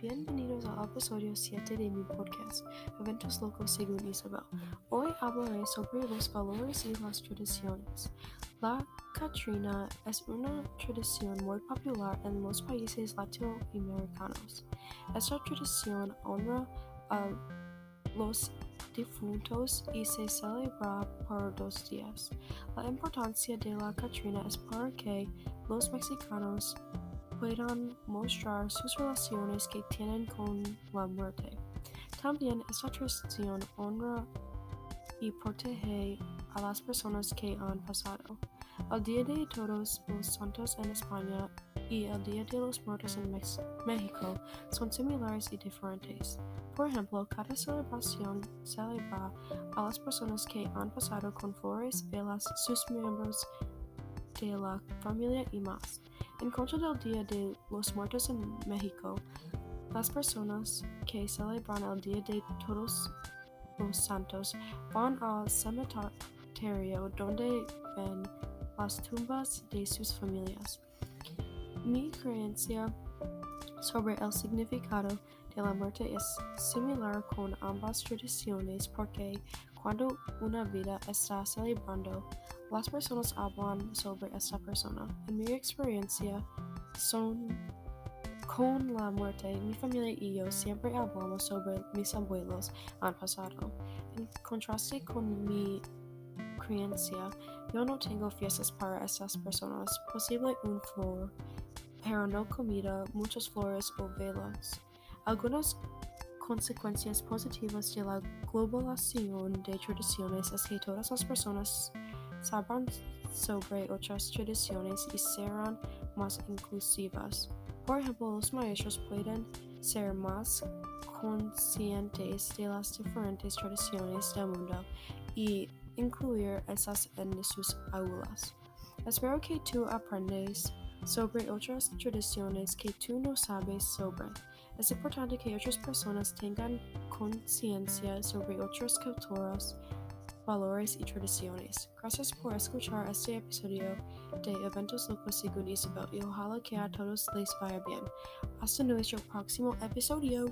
Bienvenidos al episodio 7 de mi podcast, Eventos Locos según Isabel. Hoy hablaré sobre los valores y las tradiciones. La Catrina es una tradición muy popular en los países latinoamericanos. Esta tradición honra a los difuntos y se celebra por dos días. La importancia de la Catrina es para que los mexicanos puedan mostrar sus relaciones que tienen con la muerte. También esta tradición honra y protege a las personas que han pasado. El Día de Todos los Santos en España y el Día de los Muertos en Mex México son similares y diferentes. Por ejemplo, cada celebración celebra a las personas que han pasado con flores, velas, sus miembros de la familia y más. En contra del Día de los Muertos en México, las personas que celebran el Día de Todos los Santos van al cementerio donde ven las tumbas de sus familias. Mi creencia sobre el significado de la muerte es similar con ambas tradiciones porque cuando una vida está celebrando, las personas hablan sobre esta persona. En mi experiencia, son con la muerte, mi familia y yo siempre hablamos sobre mis abuelos han pasado. En contraste con mi creencia, yo no tengo fiestas para estas personas, posible un flor, pero no comida, muchas flores o velas. Algunas consecuencias positivas de la globalización de tradiciones es que todas las personas sabrán sobre otras tradiciones y serán más inclusivas. Por ejemplo, los maestros pueden ser más conscientes de las diferentes tradiciones del mundo y incluir esas en sus aulas. Espero que tú aprendes sobre otras tradiciones que tú no sabes sobre. Es importante que otras personas tengan conciencia sobre otras culturas valores y tradiciones. Gracias por escuchar este episodio de Eventos Locos según Isabel y ojalá que a todos les vaya bien. Hasta nuestro próximo episodio.